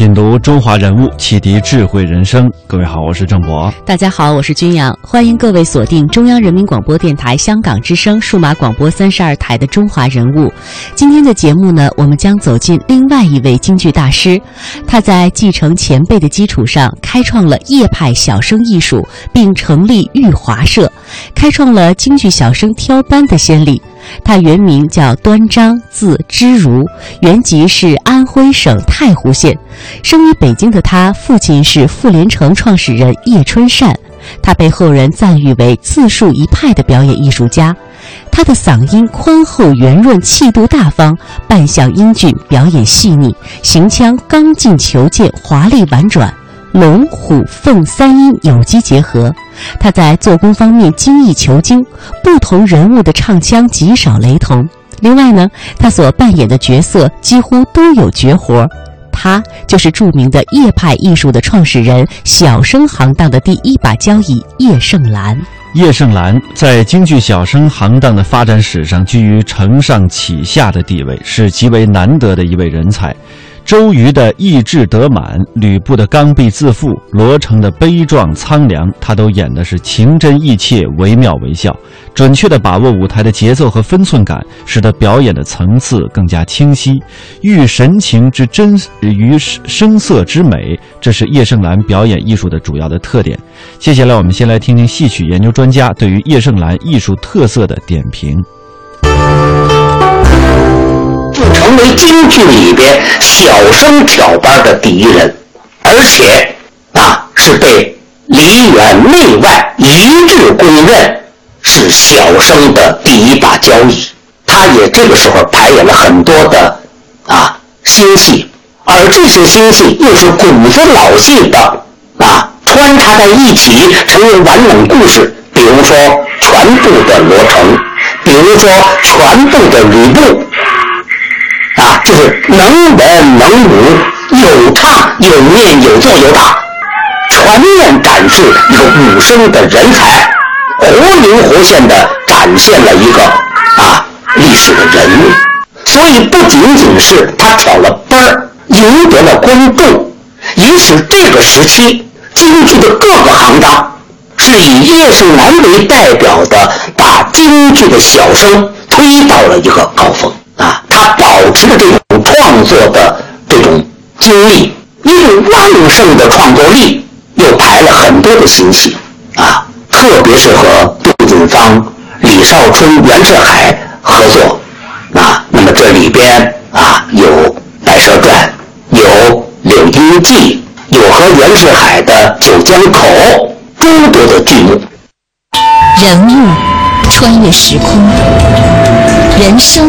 品读中华人物，启迪智慧人生。各位好，我是郑博。大家好，我是君阳，欢迎各位锁定中央人民广播电台香港之声数码广播三十二台的《中华人物》。今天的节目呢，我们将走进另外一位京剧大师，他在继承前辈的基础上，开创了叶派小生艺术，并成立玉华社，开创了京剧小生挑班的先例。他原名叫端章，字知如，原籍是安徽省太湖县。生于北京的他，父亲是傅连城创始人叶春善，他被后人赞誉为自树一派的表演艺术家。他的嗓音宽厚圆润，气度大方，扮相英俊，表演细腻，行腔刚劲遒健，华丽婉转。龙虎凤三音有机结合，他在做工方面精益求精，不同人物的唱腔极少雷同。另外呢，他所扮演的角色几乎都有绝活。他就是著名的叶派艺术的创始人，小生行当的第一把交椅叶盛兰。叶盛兰在京剧小生行当的发展史上居于承上启下的地位，是极为难得的一位人才。周瑜的意志得满，吕布的刚愎自负，罗成的悲壮苍凉，他都演的是情真意切、惟妙惟肖，准确地把握舞台的节奏和分寸感，使得表演的层次更加清晰，寓神情之真于声色之美，这是叶盛兰表演艺术的主要的特点。接下来，我们先来听听戏曲研究专家对于叶盛兰艺术特色的点评。成为京剧里边小生挑班的第一人，而且啊是被梨园内外一致公认是小生的第一把交椅。他也这个时候排演了很多的啊新戏，而这些新戏又是古风老戏的啊穿插在一起，成为完整故事。比如说全部的罗成，比如说全部的吕布。啊，就是能文能武，有唱有念有做有打，全面展示一个武生的人才，活灵活现的展现了一个啊历史的人物。所以不仅仅是他挑了班儿，赢得了观众，也使这个时期京剧的各个行当是以叶盛兰为代表的，把京剧的小生推到了一个高峰。保持着这种创作的这种精力，一种旺盛的创作力，又排了很多的新戏啊，特别是和杜近芳、李少春、袁世海合作啊。那么这里边啊有《白蛇传》，有《柳阴记》，有和袁世海的《九江口》，诸多的剧目。人物穿越时空，人生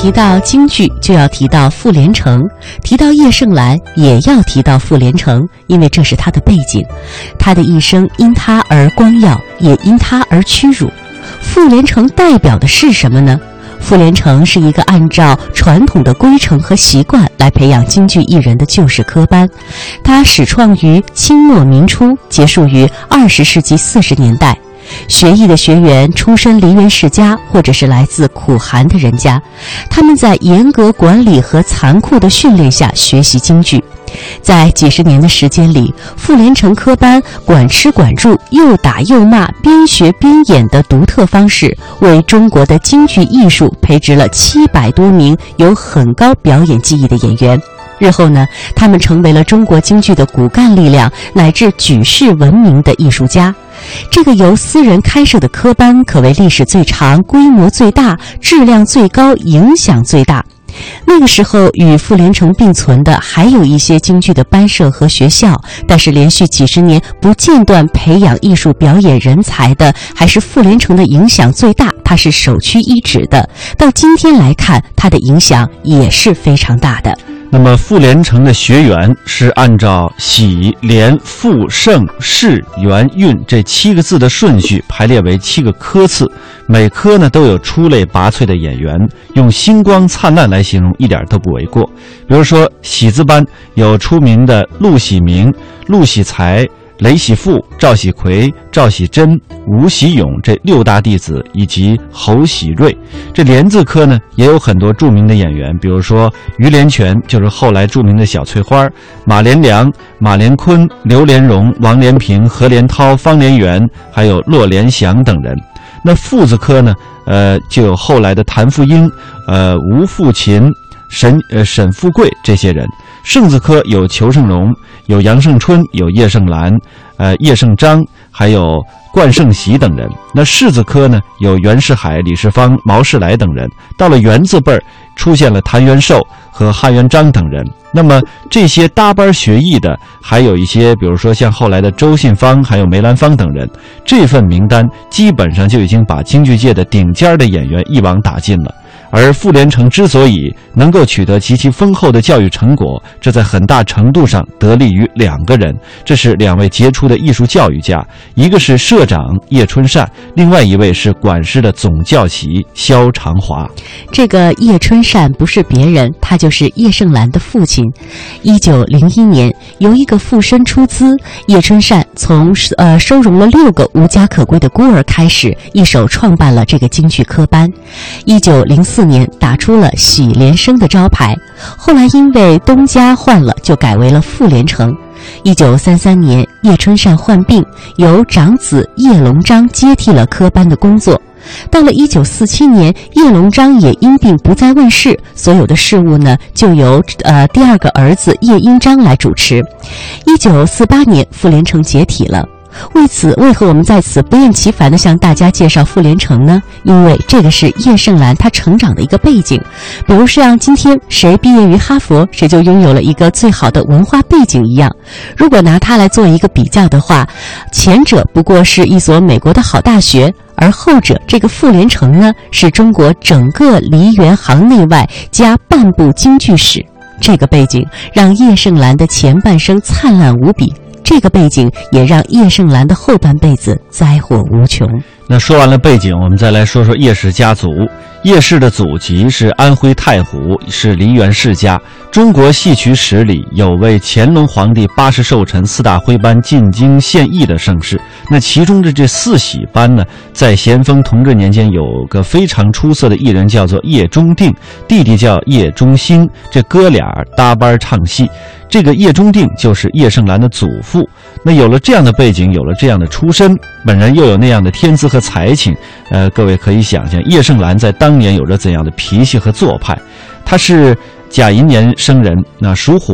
提到京剧，就要提到傅连城；提到叶盛兰，也要提到傅连城，因为这是他的背景。他的一生因他而光耀，也因他而屈辱。傅连城代表的是什么呢？傅连城是一个按照传统的规程和习惯来培养京剧艺人的旧式科班，它始创于清末民初，结束于二十世纪四十年代。学艺的学员出身梨园世家，或者是来自苦寒的人家，他们在严格管理和残酷的训练下学习京剧。在几十年的时间里，傅连城科班管吃管住、又打又骂、边学边演的独特方式，为中国的京剧艺术培植了七百多名有很高表演技艺的演员。日后呢，他们成为了中国京剧的骨干力量，乃至举世闻名的艺术家。这个由私人开设的科班，可谓历史最长、规模最大、质量最高、影响最大。那个时候，与傅连城并存的还有一些京剧的班社和学校，但是连续几十年不间断培养艺术表演人才的，还是傅连城的影响最大，他是首屈一指的。到今天来看，他的影响也是非常大的。那么傅连城的学员是按照喜、连、傅、盛、世、元、运这七个字的顺序排列为七个科次，每科呢都有出类拔萃的演员，用星光灿烂来形容一点都不为过。比如说喜字班有出名的陆喜明、陆喜才。雷喜富、赵喜奎、赵喜珍、吴喜勇这六大弟子，以及侯喜瑞，这连字科呢也有很多著名的演员，比如说于连泉，就是后来著名的小翠花；马连良、马连坤、刘连荣、王连平、何连涛、方连元，还有骆连祥等人。那父字科呢，呃，就有后来的谭富英、呃吴富琴、沈呃沈富贵这些人。盛字科有裘盛戎，有杨胜春，有叶盛兰，呃，叶盛章，还有冠盛喜等人。那世字科呢，有袁世海、李世芳、毛世来等人。到了元字辈儿，出现了谭元寿和汉元璋等人。那么这些搭班学艺的，还有一些，比如说像后来的周信芳，还有梅兰芳等人。这份名单基本上就已经把京剧界的顶尖的演员一网打尽了。而傅连城之所以能够取得极其丰厚的教育成果，这在很大程度上得力于两个人，这是两位杰出的艺术教育家，一个是社长叶春善，另外一位是管事的总教习肖长华。这个叶春善不是别人，他就是叶盛兰的父亲。一九零一年，由一个富绅出资，叶春善从呃收容了六个无家可归的孤儿开始，一手创办了这个京剧科班。一九零四。四年打出了喜连生的招牌，后来因为东家换了，就改为了傅连城。一九三三年，叶春善患病，由长子叶龙章接替了科班的工作。到了一九四七年，叶龙章也因病不再问世，所有的事务呢就由呃第二个儿子叶英章来主持。一九四八年，傅连城解体了。为此，为何我们在此不厌其烦地向大家介绍傅连城呢？因为这个是叶盛兰他成长的一个背景。比如像今天谁毕业于哈佛，谁就拥有了一个最好的文化背景一样。如果拿它来做一个比较的话，前者不过是一所美国的好大学，而后者这个傅连城呢，是中国整个梨园行内外加半部京剧史。这个背景让叶盛兰的前半生灿烂无比。这个背景也让叶盛兰的后半辈子灾祸无穷。那说完了背景，我们再来说说叶氏家族。叶氏的祖籍是安徽太湖，是梨园世家。中国戏曲史里有为乾隆皇帝八十寿辰四大徽班进京献艺的盛世。那其中的这四喜班呢，在咸丰同治年间有个非常出色的艺人，叫做叶中定，弟弟叫叶中兴，这哥俩搭班唱戏。这个叶中定就是叶盛兰的祖父。那有了这样的背景，有了这样的出身，本人又有那样的天资和才情，呃，各位可以想象叶盛兰在当年有着怎样的脾气和做派。他是甲寅年生人，那属虎。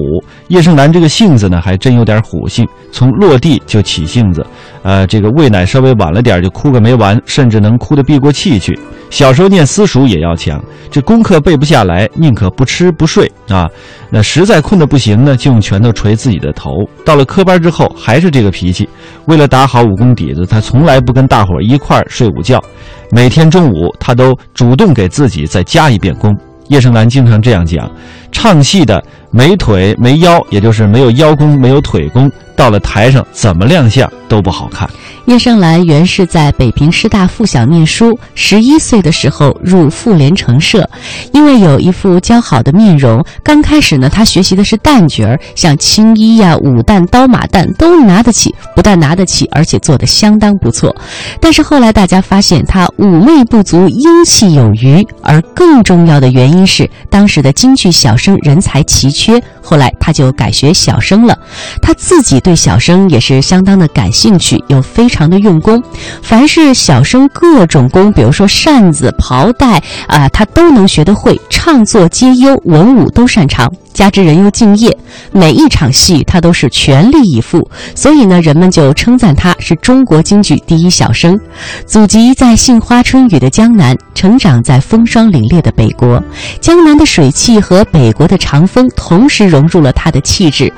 叶盛兰这个性子呢，还真有点虎性，从落地就起性子，呃，这个喂奶稍微晚了点就哭个没完，甚至能哭得闭过气去。小时候念私塾也要强，这功课背不下来，宁可不吃不睡啊。那实在困得不行呢，就用拳头捶自己的头。到了科班之后，还是这个脾气。为了打好武功底子，他从来不跟大伙一块儿睡午觉。每天中午，他都主动给自己再加一遍功。叶盛兰经常这样讲：唱戏的没腿没腰，也就是没有腰功没有腿功，到了台上怎么亮相都不好看。叶盛兰原是在北平师大附小念书，十一岁的时候入妇联成社，因为有一副姣好的面容，刚开始呢，他学习的是旦角儿，像青衣呀、武旦、刀马旦都拿得起，不但拿得起，而且做得相当不错。但是后来大家发现他妩媚不足，英气有余，而更重要的原因是当时的京剧小生人才奇缺，后来他就改学小生了。他自己对小生也是相当的感兴趣，又非。常的用功，凡是小生各种功，比如说扇子、袍带啊，他都能学得会，唱作皆优，文武都擅长。加之人又敬业，每一场戏他都是全力以赴，所以呢，人们就称赞他是中国京剧第一小生。祖籍在杏花春雨的江南，成长在风霜凛冽的北国。江南的水汽和北国的长风同时融入了他的气质。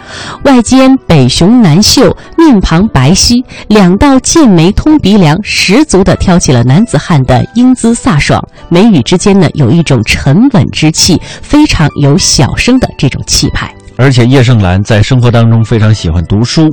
外间北雄南秀，面庞白皙，两道剑眉通鼻梁，十足的挑起了男子汉的英姿飒爽。眉宇之间呢，有一种沉稳之气，非常有小生的这。这种气派。而且叶盛兰在生活当中非常喜欢读书，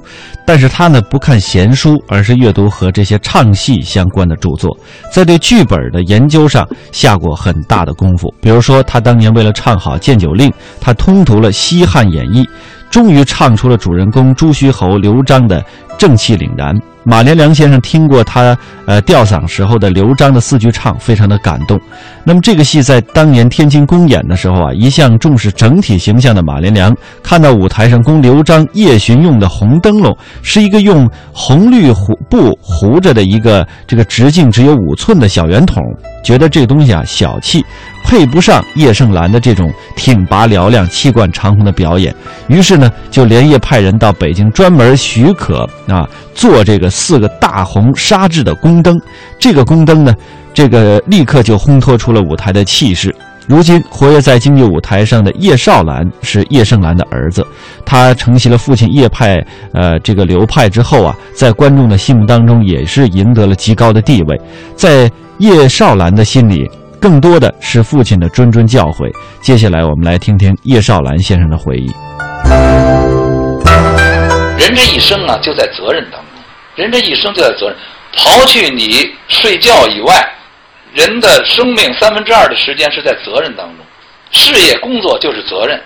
但是他呢不看闲书，而是阅读和这些唱戏相关的著作，在对剧本的研究上下过很大的功夫。比如说，他当年为了唱好《剑九令》，他通读了《西汉演义》，终于唱出了主人公朱虚侯刘璋的正气凛然。马连良先生听过他呃吊嗓时候的刘璋的四句唱，非常的感动。那么这个戏在当年天津公演的时候啊，一向重视整体形象的马连良看到舞台上供刘璋夜巡用的红灯笼，是一个用红绿糊布糊着的一个这个直径只有五寸的小圆筒，觉得这东西啊小气，配不上叶盛兰的这种挺拔嘹亮、气贯长虹的表演，于是呢就连夜派人到北京专门许可啊做这个。四个大红纱制的宫灯，这个宫灯呢，这个立刻就烘托出了舞台的气势。如今活跃在京剧舞台上的叶绍兰是叶盛兰的儿子，他承袭了父亲叶派呃这个流派之后啊，在观众的心目当中也是赢得了极高的地位。在叶绍兰的心里，更多的是父亲的谆谆教诲。接下来我们来听听叶绍兰先生的回忆。人这一生啊，就在责任当中。人这一生就在责任，刨去你睡觉以外，人的生命三分之二的时间是在责任当中。事业工作就是责任，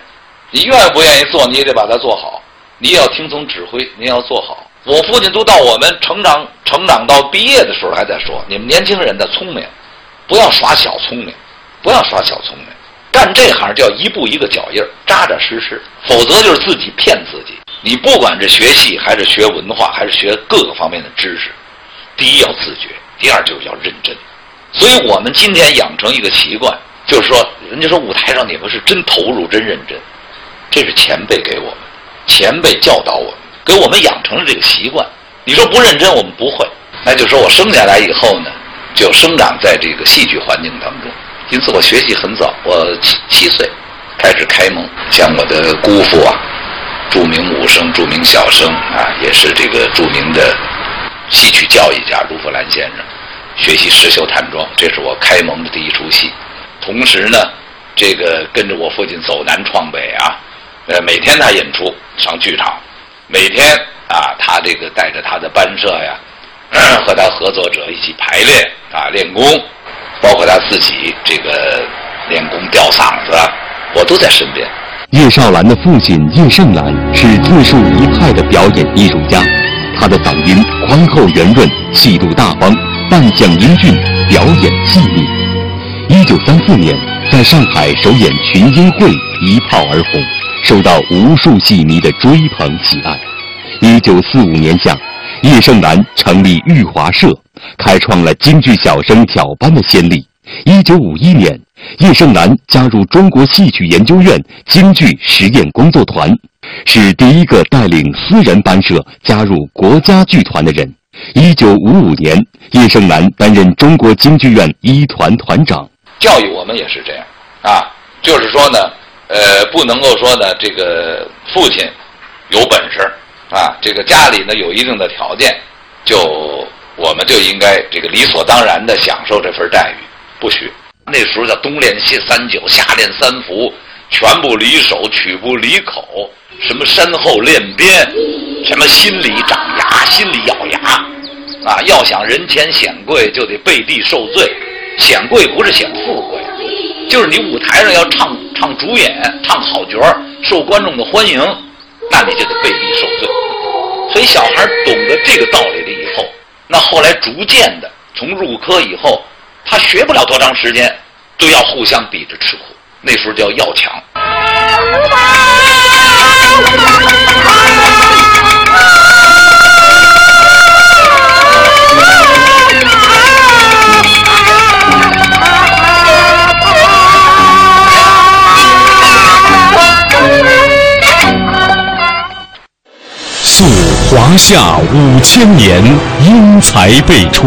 你愿不愿意做，你也得把它做好。你要听从指挥，你要做好。我父亲都到我们成长成长到毕业的时候还在说：你们年轻人的聪明，不要耍小聪明，不要耍小聪明。干这行就要一步一个脚印，扎扎实实，否则就是自己骗自己。你不管是学戏还是学文化，还是学各个方面的知识，第一要自觉，第二就是要认真。所以我们今天养成一个习惯，就是说，人家说舞台上你们是真投入、真认真，这是前辈给我们，前辈教导我们，给我们养成了这个习惯。你说不认真，我们不会。那就说我生下来以后呢，就生长在这个戏剧环境当中，因此我学习很早，我七七岁开始开蒙，像我的姑父啊。著名武生、著名小生啊，也是这个著名的戏曲教育家卢福兰先生，学习石秀探庄，这是我开蒙的第一出戏。同时呢，这个跟着我父亲走南闯北啊，呃，每天他演出上剧场，每天啊，他这个带着他的班社呀，和他合作者一起排练啊，练功，包括他自己这个练功吊嗓子，我都在身边。叶绍兰的父亲叶盛兰是自述一派的表演艺术家，他的嗓音宽厚圆润，气度大方，扮相英俊，表演细腻。一九三四年，在上海首演群英会一炮而红，受到无数戏迷的追捧喜爱。一九四五年夏，叶盛兰成立玉华社，开创了京剧小生挑班的先例。一九五一年。叶盛兰加入中国戏曲研究院京剧实验工作团，是第一个带领私人班社加入国家剧团的人。一九五五年，叶盛兰担任中国京剧院一团团长。教育我们也是这样啊，就是说呢，呃，不能够说呢，这个父亲有本事啊，这个家里呢有一定的条件，就我们就应该这个理所当然的享受这份待遇，不许。那时候叫冬练三九，夏练三伏，拳不离手，曲不离口，什么身后练鞭，什么心里长牙，心里咬牙，啊，要想人前显贵，就得背地受罪。显贵不是显富贵，就是你舞台上要唱唱主演，唱好角儿受观众的欢迎，那你就得背地受罪。所以小孩懂得这个道理了以后，那后来逐渐的从入科以后。他学不了多长时间，都要互相比着吃苦。那时候叫要强。溯华夏五千年，英才辈出。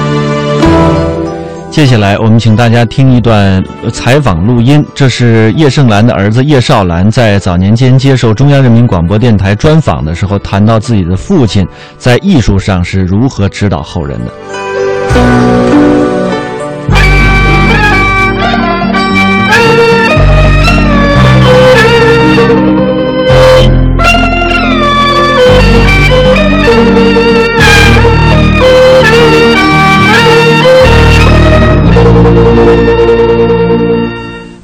接下来，我们请大家听一段采访录音，这是叶盛兰的儿子叶绍兰在早年间接受中央人民广播电台专访的时候，谈到自己的父亲在艺术上是如何指导后人的。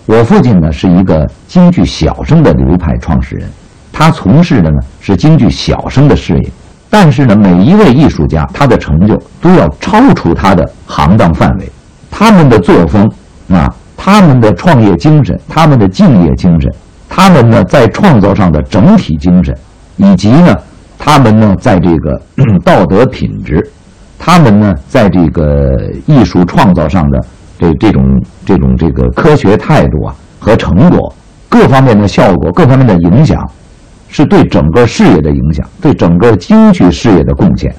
我父亲呢是一个京剧小生的流派创始人，他从事的呢是京剧小生的事业。但是呢，每一位艺术家他的成就都要超出他的行当范围，他们的作风啊，他们的创业精神，他们的敬业精神，他们呢在创造上的整体精神，以及呢他们呢在这个道德品质，他们呢在这个艺术创造上的。这这种这种这个科学态度啊和成果各方面的效果各方面的影响，是对整个事业的影响，对整个京剧事业的贡献，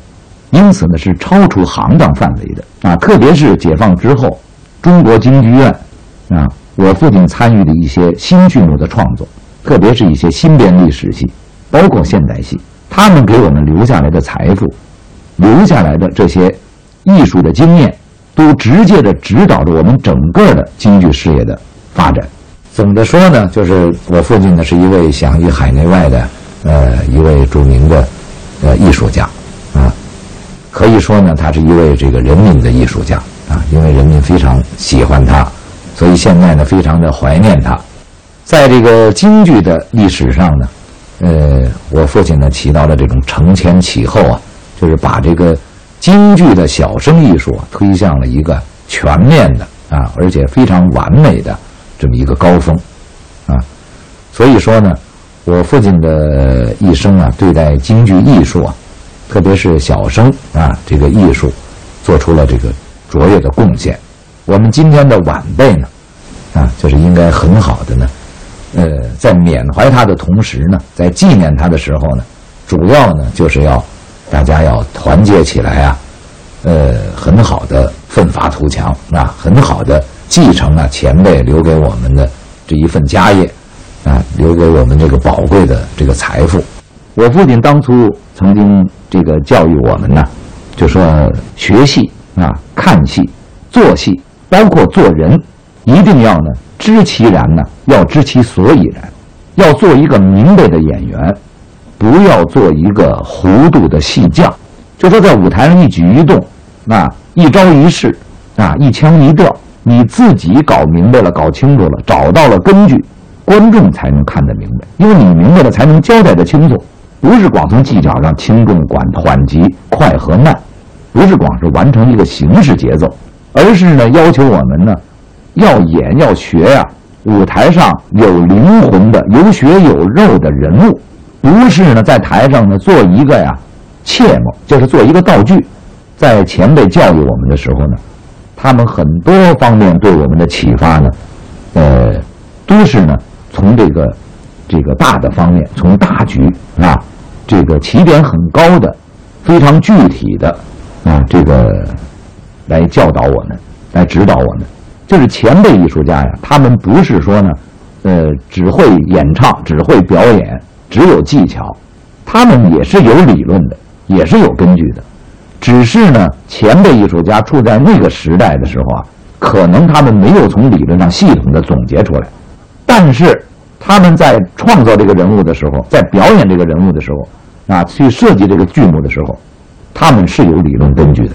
因此呢是超出行当范围的啊！特别是解放之后，中国京剧院啊，我父亲参与的一些新剧目的创作，特别是一些新编历史戏，包括现代戏，他们给我们留下来的财富，留下来的这些艺术的经验。都直接的指导着我们整个的京剧事业的发展。总的说呢，就是我父亲呢是一位享誉海内外的，呃，一位著名的，呃，艺术家，啊，可以说呢，他是一位这个人民的艺术家啊，因为人民非常喜欢他，所以现在呢非常的怀念他。在这个京剧的历史上呢，呃，我父亲呢起到了这种承前启后啊，就是把这个。京剧的小生艺术推向了一个全面的啊，而且非常完美的这么一个高峰，啊，所以说呢，我父亲的一生啊，对待京剧艺术啊，特别是小生啊这个艺术，做出了这个卓越的贡献。我们今天的晚辈呢，啊，就是应该很好的呢，呃，在缅怀他的同时呢，在纪念他的时候呢，主要呢就是要。大家要团结起来啊，呃，很好的奋发图强啊，很好的继承啊前辈留给我们的这一份家业啊，留给我们这个宝贵的这个财富。我父亲当初曾经这个教育我们呢，就说学戏啊，看戏，做戏，包括做人，一定要呢知其然呢，要知其所以然，要做一个明白的演员。不要做一个糊涂的戏匠，就说在舞台上一举一动，啊，一招一式，啊，一腔一调，你自己搞明白了、搞清楚了，找到了根据，观众才能看得明白。因为你明白了，才能交代得清楚。不是光从技巧上轻重缓缓急快和慢，不是光是完成一个形式节奏，而是呢要求我们呢，要演要学呀，舞台上有灵魂的、有血有肉的人物。不是呢，在台上呢做一个呀，切末，就是做一个道具。在前辈教育我们的时候呢，他们很多方面对我们的启发呢，呃，都是呢从这个这个大的方面，从大局啊，这个起点很高的、非常具体的啊，这个来教导我们，来指导我们。就是前辈艺术家呀，他们不是说呢，呃，只会演唱，只会表演。只有技巧，他们也是有理论的，也是有根据的，只是呢，前辈艺术家处在那个时代的时候啊，可能他们没有从理论上系统的总结出来，但是他们在创造这个人物的时候，在表演这个人物的时候，啊，去设计这个剧目的时候，他们是有理论根据的。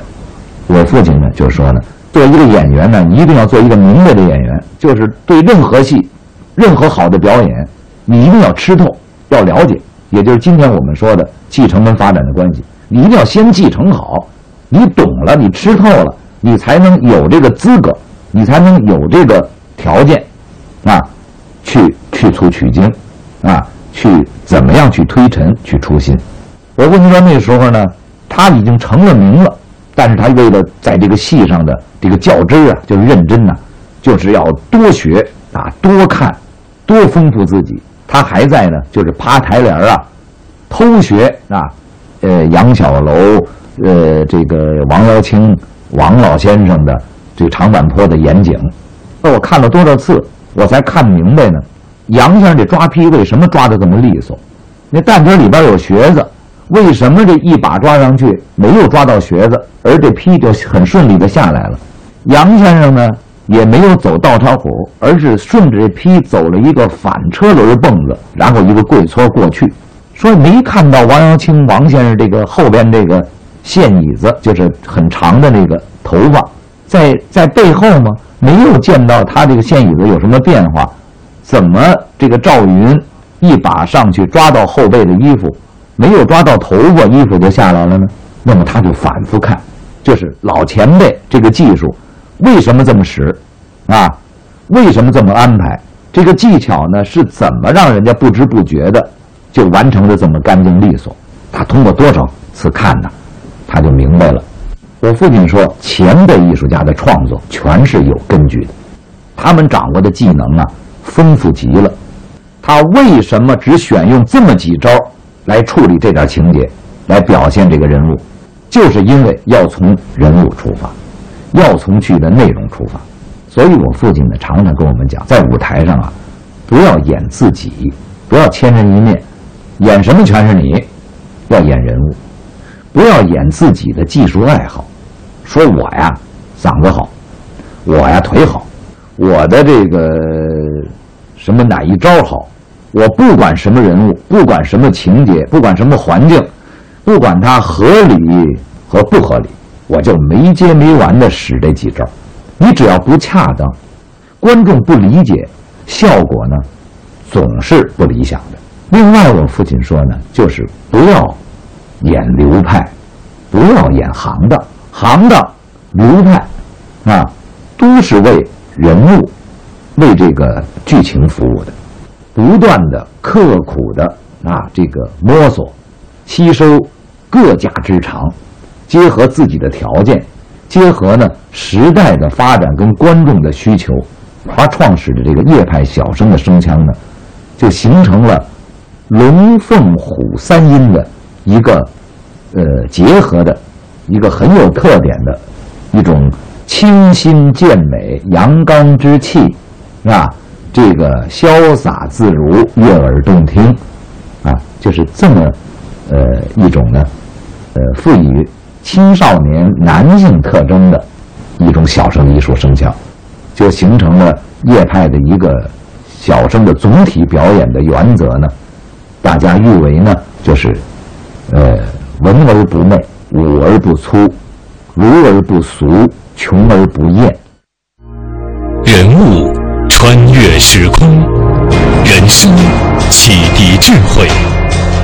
我父亲呢就说呢，做一个演员呢，你一定要做一个明白的演员，就是对任何戏，任何好的表演，你一定要吃透。要了解，也就是今天我们说的继承跟发展的关系，你一定要先继承好，你懂了，你吃透了，你才能有这个资格，你才能有这个条件，啊，去去粗取精，啊，去怎么样去推陈去出新。我跟你说，那时候呢，他已经成了名了，但是他为了在这个戏上的这个较真啊，就是认真呐，就是要多学啊，多看，多丰富自己，他还在呢，就是爬台帘啊，偷学啊，呃，杨小楼，呃，这个王瑶卿、王老先生的这长坂坡的演讲，那我看了多少次，我才看明白呢。杨先生这抓坯为什么抓的这么利索？那担子里边有穴子，为什么这一把抓上去没有抓到穴子，而这坯就很顺利的下来了？杨先生呢？也没有走倒插虎，而是顺着这坯走了一个反车轮蹦子，然后一个跪搓过去。说没看到王阳清王先生这个后边这个线椅子，就是很长的那个头发，在在背后吗？没有见到他这个线椅子有什么变化？怎么这个赵云一把上去抓到后背的衣服，没有抓到头发，衣服就下来了呢？那么他就反复看，就是老前辈这个技术。为什么这么使，啊？为什么这么安排？这个技巧呢，是怎么让人家不知不觉的就完成的这么干净利索？他通过多少次看呢？他就明白了。我父亲说，前辈艺术家的创作全是有根据的，他们掌握的技能啊，丰富极了。他为什么只选用这么几招来处理这点情节，来表现这个人物？就是因为要从人物出发。要从剧的内容出发，所以我父亲呢常常跟我们讲，在舞台上啊，不要演自己，不要千人一面，演什么全是你，要演人物，不要演自己的技术爱好，说我呀嗓子好，我呀腿好，我的这个什么哪一招好，我不管什么人物，不管什么情节，不管什么环境，不管它合理和不合理。我就没接没完的使这几招，你只要不恰当，观众不理解，效果呢，总是不理想的。另外，我父亲说呢，就是不要演流派，不要演行当，行当、流派啊，都是为人物、为这个剧情服务的，不断的刻苦的啊，这个摸索、吸收各家之长。结合自己的条件，结合呢时代的发展跟观众的需求，他创始的这个叶派小生的声腔呢，就形成了龙凤虎三音的一个呃结合的一个很有特点的一种清新健美、阳刚之气，啊，这个潇洒自如、悦耳动听，啊，就是这么呃一种呢，呃赋予。青少年男性特征的一种小声艺术声腔，就形成了叶派的一个小声的总体表演的原则呢。大家誉为呢，就是呃文而不媚，武而不粗，儒而不俗，穷而不艳。人物穿越时空，人生启迪智慧。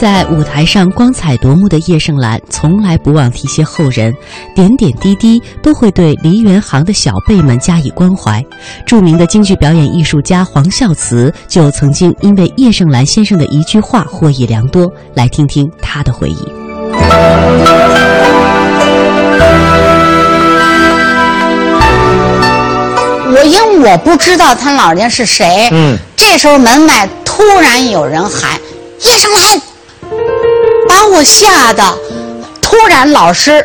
在舞台上光彩夺目的叶盛兰，从来不忘提携后人，点点滴滴都会对梨园行的小辈们加以关怀。著名的京剧表演艺术家黄孝慈就曾经因为叶盛兰先生的一句话获益良多。来听听他的回忆。我因为我不知道他老人家是谁，嗯，这时候门外突然有人喊叶盛兰。把我吓得，突然老师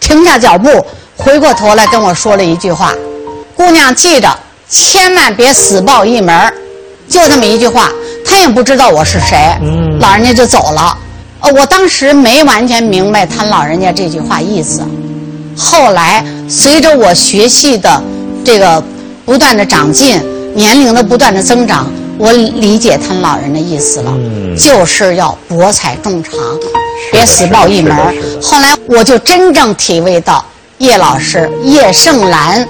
停下脚步，回过头来跟我说了一句话：“姑娘记着，千万别死抱一门就这么一句话，他也不知道我是谁，老人家就走了。呃，我当时没完全明白他老人家这句话意思。后来随着我学习的这个不断的长进，年龄的不断的增长。我理解他老人的意思了，就是要博采众长，别死抱一门。后来我就真正体味到叶老师叶盛兰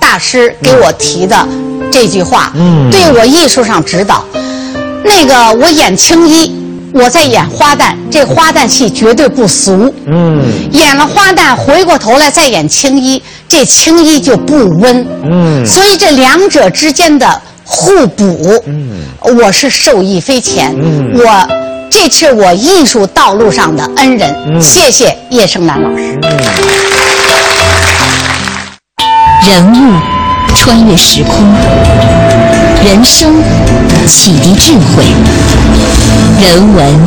大师给我提的这句话，对我艺术上指导。那个我演青衣，我在演花旦，这花旦戏绝对不俗。嗯，演了花旦，回过头来再演青衣，这青衣就不温。嗯所以这两者之间的互补，嗯。我是受益匪浅。嗯。我这是我艺术道路上的恩人，嗯。谢谢叶盛兰老师。人物穿越时空，人生启迪智慧，人文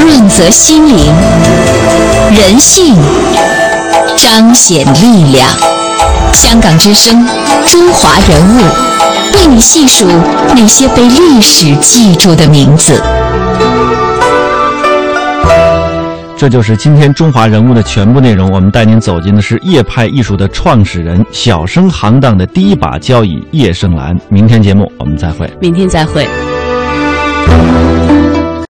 润泽心灵，人性彰显力量。香港之声，中华人物，为你细数那些被历史记住的名字。这就是今天中华人物的全部内容。我们带您走进的是叶派艺术的创始人，小生行当的第一把交椅叶盛兰。明天节目我们再会。明天再会。